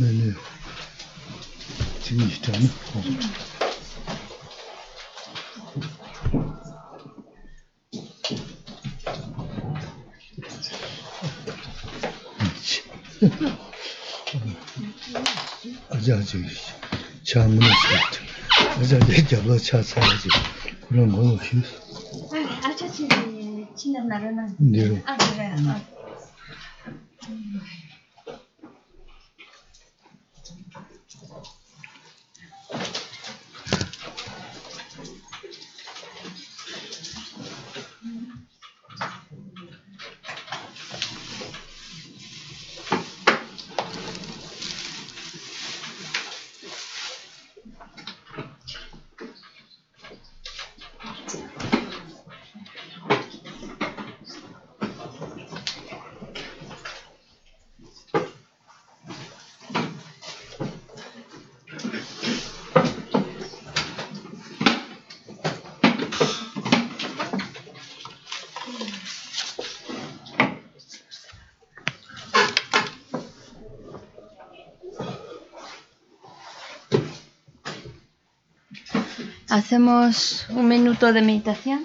Böyle 지금 시점이 아자지 참는 것 아자지 잡아 차차지. 그런 거 없이. 아자지 친한 나라는. 아 그래. 아 Hacemos un minuto de meditación.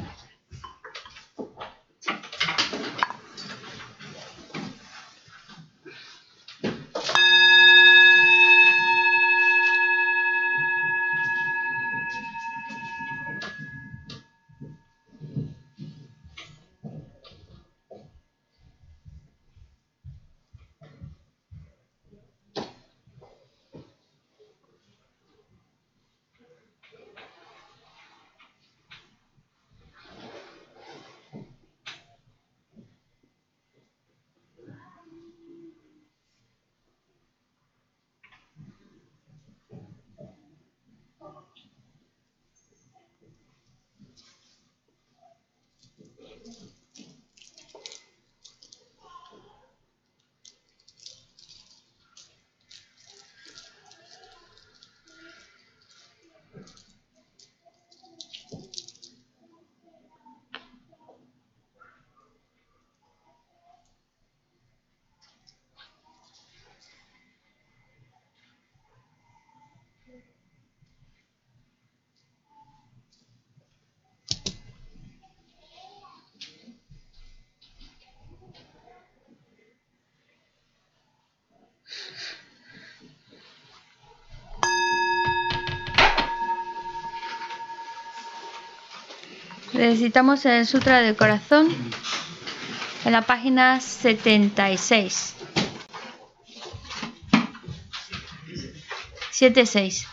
Recitamos el Sutra del Corazón en la página 76. 7.6.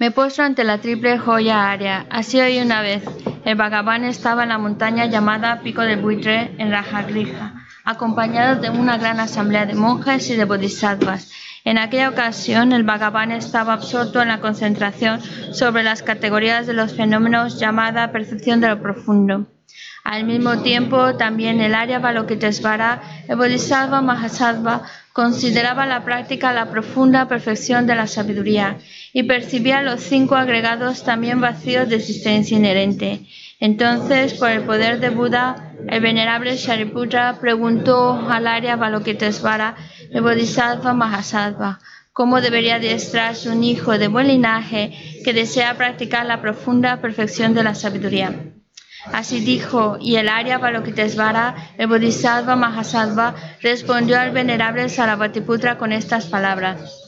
Me postro ante la triple joya área. Así hoy una vez. El Bhagavan estaba en la montaña llamada Pico del Buitre en Rajagriha, acompañado de una gran asamblea de monjes y de bodhisattvas. En aquella ocasión, el Bhagavan estaba absorto en la concentración sobre las categorías de los fenómenos llamada percepción de lo profundo. Al mismo tiempo, también el Arya Balokitesvara, el Bodhisattva Mahasattva, consideraba la práctica la profunda perfección de la sabiduría y percibía los cinco agregados también vacíos de existencia inherente. Entonces, por el poder de Buda, el venerable Shariputra preguntó al Arya Balokitesvara, el Bodhisattva Mahasattva, cómo debería adiestrarse un hijo de buen linaje que desea practicar la profunda perfección de la sabiduría. Así dijo, y el Arya Balokitesvara, el Bodhisattva Mahasattva, respondió al venerable Sarabhatiputra con estas palabras.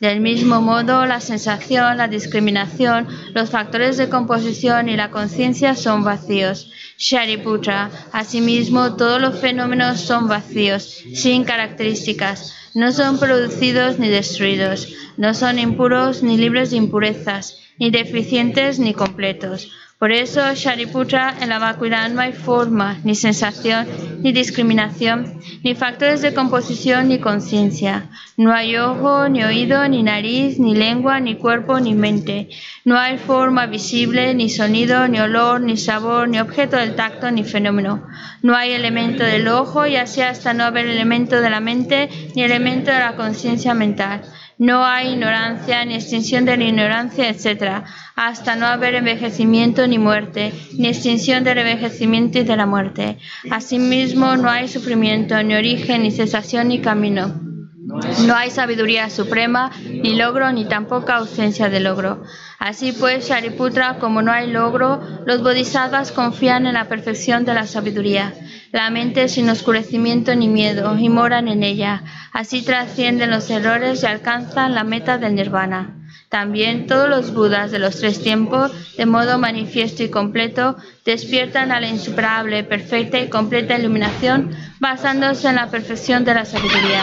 Del mismo modo, la sensación, la discriminación, los factores de composición y la conciencia son vacíos. Shariputra, asimismo, todos los fenómenos son vacíos, sin características, no son producidos ni destruidos, no son impuros ni libres de impurezas, ni deficientes ni completos. Por eso, Shariputra, en la vacuidad no hay forma, ni sensación, ni discriminación, ni factores de composición, ni conciencia. No hay ojo, ni oído, ni nariz, ni lengua, ni cuerpo, ni mente. No hay forma visible, ni sonido, ni olor, ni sabor, ni objeto del tacto, ni fenómeno. No hay elemento del ojo, y así hasta no haber elemento de la mente, ni elemento de la conciencia mental. No hay ignorancia, ni extinción de la ignorancia, etc., hasta no haber envejecimiento ni muerte, ni extinción del envejecimiento y de la muerte. Asimismo, no hay sufrimiento, ni origen, ni cesación, ni camino. No hay sabiduría suprema, ni logro, ni tampoco ausencia de logro. Así pues, Shariputra, como no hay logro, los bodhisattvas confían en la perfección de la sabiduría. La mente sin oscurecimiento ni miedo y moran en ella. Así trascienden los errores y alcanzan la meta del nirvana. También todos los Budas de los tres tiempos, de modo manifiesto y completo, despiertan a la insuperable, perfecta y completa iluminación basándose en la perfección de la sabiduría.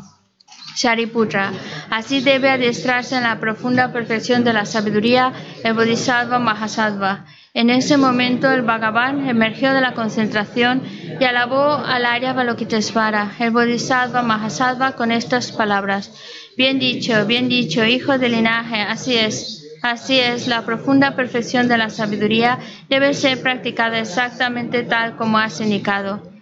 Shariputra. Así debe adiestrarse en la profunda perfección de la sabiduría el Bodhisattva Mahasattva. En ese momento el Bhagavan emergió de la concentración y alabó al Arya Balokitesvara, el Bodhisattva Mahasattva, con estas palabras. Bien dicho, bien dicho, hijo del linaje, así es. Así es, la profunda perfección de la sabiduría debe ser practicada exactamente tal como has indicado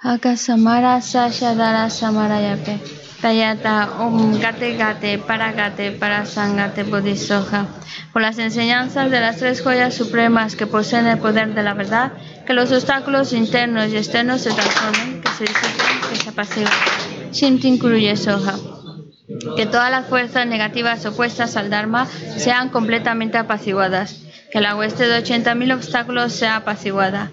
Akasamara Sasha Dara Samarayape. Tayata Om Gate Gate Para Gate Para Sangate Bodhisoja. Por las enseñanzas de las tres joyas supremas que poseen el poder de la verdad, que los obstáculos internos y externos se transformen, que se disipen, que se apaciguen. Shintin Kuruye Soja. Que todas las fuerzas negativas opuestas al Dharma sean completamente apaciguadas. Que la hueste de 80.000 obstáculos sea apaciguada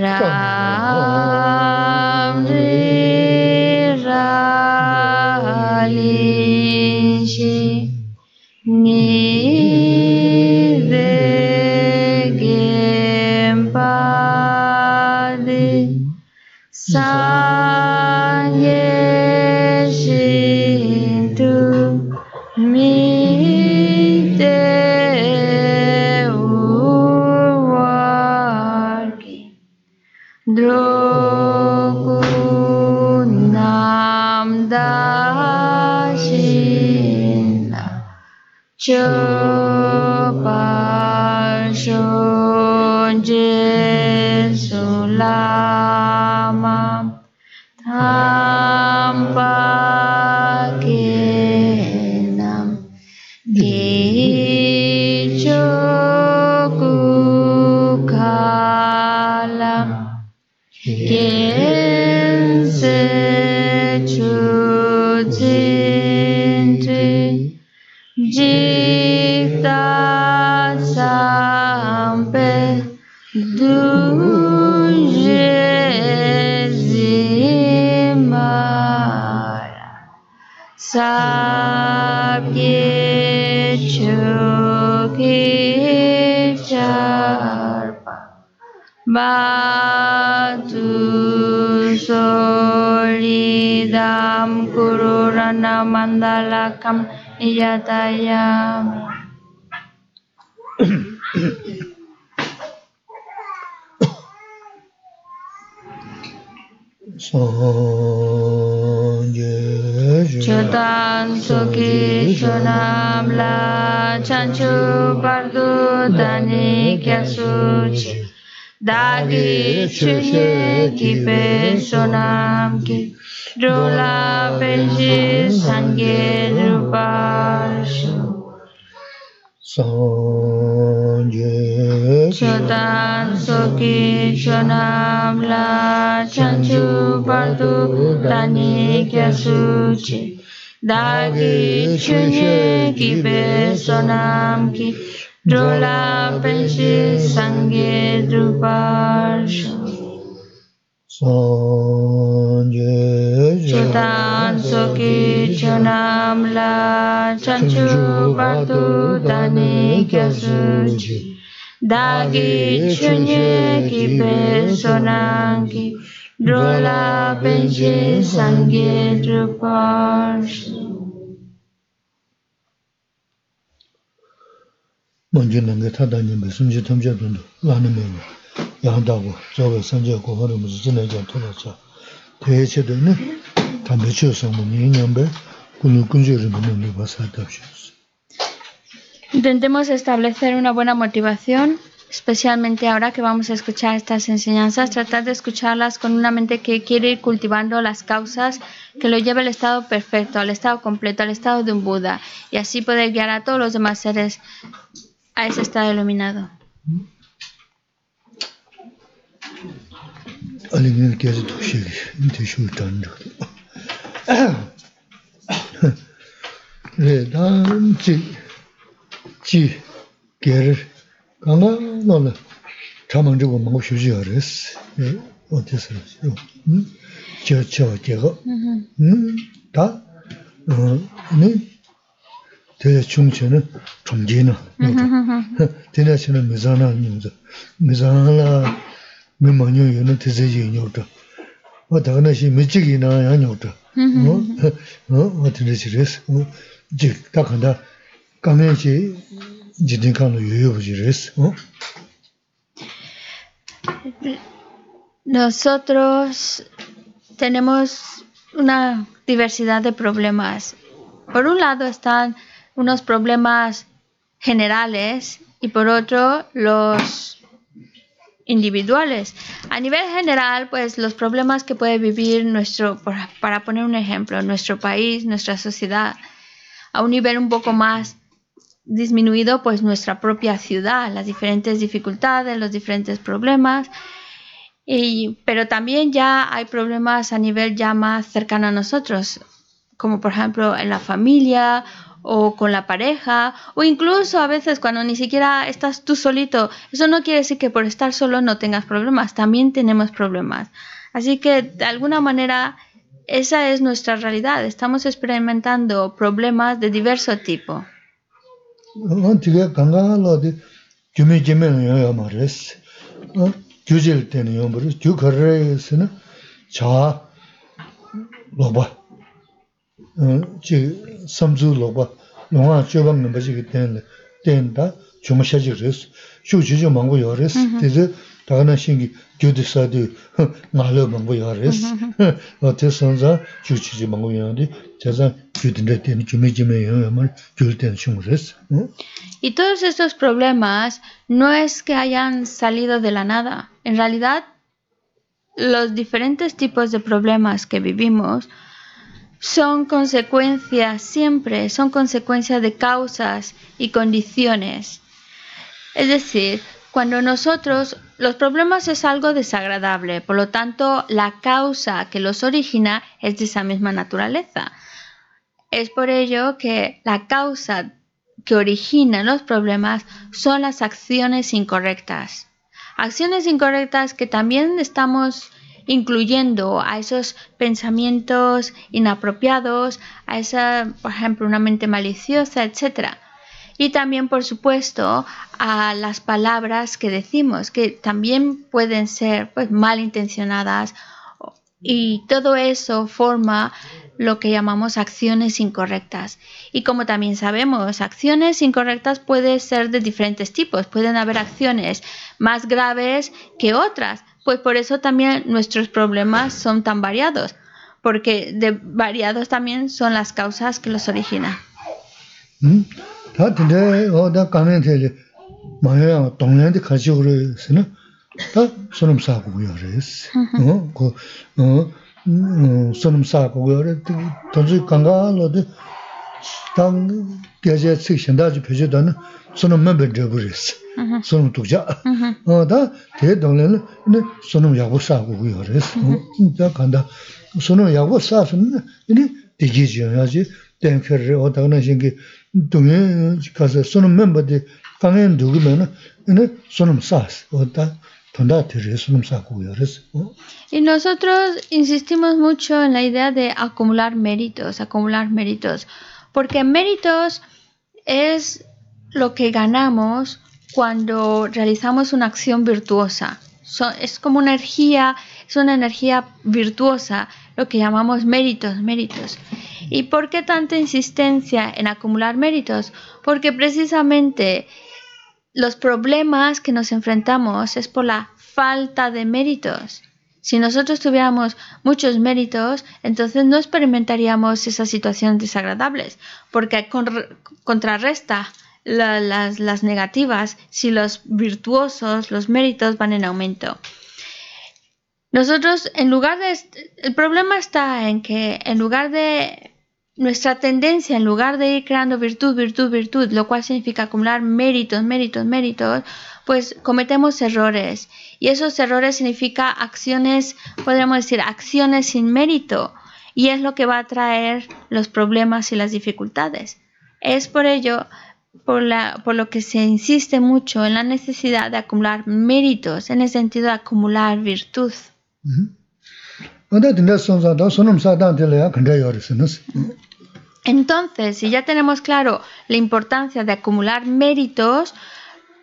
啦就 सब ये चर्पा Batu solidam kururana mandalakam yatayam. Chonam la chanchu pardu dani kyasuchi. Dagi chunye ki pe sonam ki. Drola penji sangye rupashu. Sanje Chotan soki la chanchu pardu dani kyasuchi. Dagi chunye ki pe sonam ki. Drola penshi sangye druparshu. Sanje Chotan soki chonam la chanchu pardu dani kyasuchi. dāgī chūnyē kī pē sōnāng kī drōlā pēnchē sāngyē trūpāsh mōngyē nāngyē tātā nyēmbē sūngyē tamchā tūndu lāna mēngyē yāndāgu zōwē sāngyē kōhārī mūsī jīnā jāng tōlā chā tēyē chē tēne tāmbē chō sāngbō nyē nyāmbē kūnū kūnchē rīmbō nō Intentemos establecer una buena motivación, especialmente ahora que vamos a escuchar estas enseñanzas, tratar de escucharlas con una mente que quiere ir cultivando las causas que lo lleve al estado perfecto, al estado completo, al estado de un Buda, y así poder guiar a todos los demás seres a ese estado iluminado. 지 게르 강나노나 자만지고 먹고 쉬지 알았어 어디서 싫어 응 저저 저거 응다 어네 대 중체는 존재는 대나시는 미자나 님도 미자나 메모녀 얘는 대세지 인요도 어 다가나시 미치기나 야뇨도 어 어디서 싫어 즉 딱한다 까면시 지딩칸로 요요부지랬어 어? Nosotros tenemos una diversidad de problemas. Por un lado están unos problemas generales y por otro los individuales. A nivel general, pues los problemas que puede vivir nuestro, por- para poner un ejemplo, nuestro país, nuestra sociedad, a un nivel un poco más disminuido pues nuestra propia ciudad, las diferentes dificultades, los diferentes problemas. Y, pero también ya hay problemas a nivel ya más cercano a nosotros, como por ejemplo en la familia o con la pareja, o incluso a veces cuando ni siquiera estás tú solito. Eso no quiere decir que por estar solo no tengas problemas, también tenemos problemas. Así que de alguna manera esa es nuestra realidad. Estamos experimentando problemas de diverso tipo. 다가나 신기 교대사도 말로 먹고 요레스 어때 선자 주치지 먹고 요는데 제가 gyudi sadi. Te sanza chuchiji gyudi nre teni jime jime gyudi teni. Y todos estos problemas no es que hayan salido de la nada. En realidad, los diferentes tipos de problemas que vivimos son consecuencias siempre, son consecuencias de causas y condiciones. Es decir, cuando nosotros los problemas es algo desagradable, por lo tanto, la causa que los origina es de esa misma naturaleza. Es por ello que la causa que origina los problemas son las acciones incorrectas. Acciones incorrectas que también estamos incluyendo a esos pensamientos inapropiados, a esa, por ejemplo, una mente maliciosa, etc. Y también, por supuesto, a las palabras que decimos, que también pueden ser pues, malintencionadas y todo eso forma lo que llamamos acciones incorrectas. Y como también sabemos, acciones incorrectas pueden ser de diferentes tipos. Pueden haber acciones más graves que otras. Pues por eso también nuestros problemas son tan variados, porque de variados también son las causas que los originan. ¿Mm? 다 근데 어다 가면 되지 마야 동네한테 가지고 그래서는 다 손음 싸고 그래서 어그 손음 싸고 그래 던지 강가로도 당 계제 식신다지 표제다는 손음만 번져 버렸어. 손음 두자. 어다 대 동네는 근데 손음 야고 싸고 그래서 진짜 간다. 손음 야고 싸서는 이니 되게 줘야지. 땡크를 어다는 신기 동에 가서 손은 멤버들 강에 누구면 ene sonum sas oda tonda tere sonum sakuyo res y nosotros insistimos mucho en la idea de acumular méritos acumular méritos porque méritos es lo que ganamos cuando realizamos una acción virtuosa es como una energía es una energía virtuosa lo que llamamos méritos méritos ¿Y por qué tanta insistencia en acumular méritos? Porque precisamente los problemas que nos enfrentamos es por la falta de méritos. Si nosotros tuviéramos muchos méritos, entonces no experimentaríamos esas situaciones desagradables, porque contrarresta las, las negativas si los virtuosos, los méritos van en aumento. Nosotros, en lugar de... El problema está en que en lugar de nuestra tendencia, en lugar de ir creando virtud, virtud, virtud, lo cual significa acumular méritos, méritos, méritos, pues cometemos errores. Y esos errores significa acciones, podríamos decir, acciones sin mérito. Y es lo que va a traer los problemas y las dificultades. Es por ello por, la, por lo que se insiste mucho en la necesidad de acumular méritos, en el sentido de acumular virtud. Entonces, si ya tenemos claro la importancia de acumular méritos,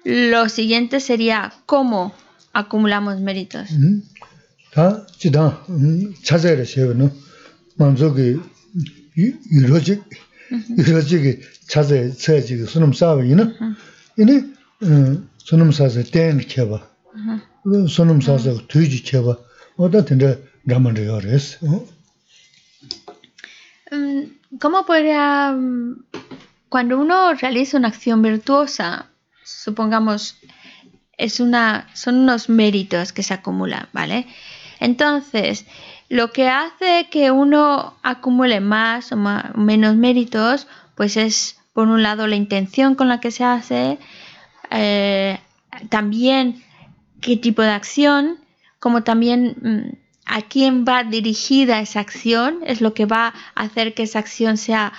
lo siguiente sería cómo acumulamos méritos. ¿Cómo podría, cuando uno realiza una acción virtuosa, supongamos, es una, son unos méritos que se acumulan, ¿vale? Entonces, lo que hace que uno acumule más o menos méritos, pues es por un lado la intención con la que se hace, eh, también qué tipo de acción, como también mm, a quién va dirigida esa acción, es lo que va a hacer que esa acción sea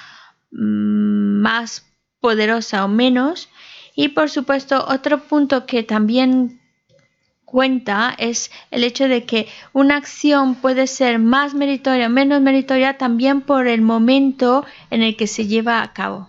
mm, más poderosa o menos. Y por supuesto, otro punto que también cuenta es el hecho de que una acción puede ser más meritoria o menos meritoria también por el momento en el que se lleva a cabo.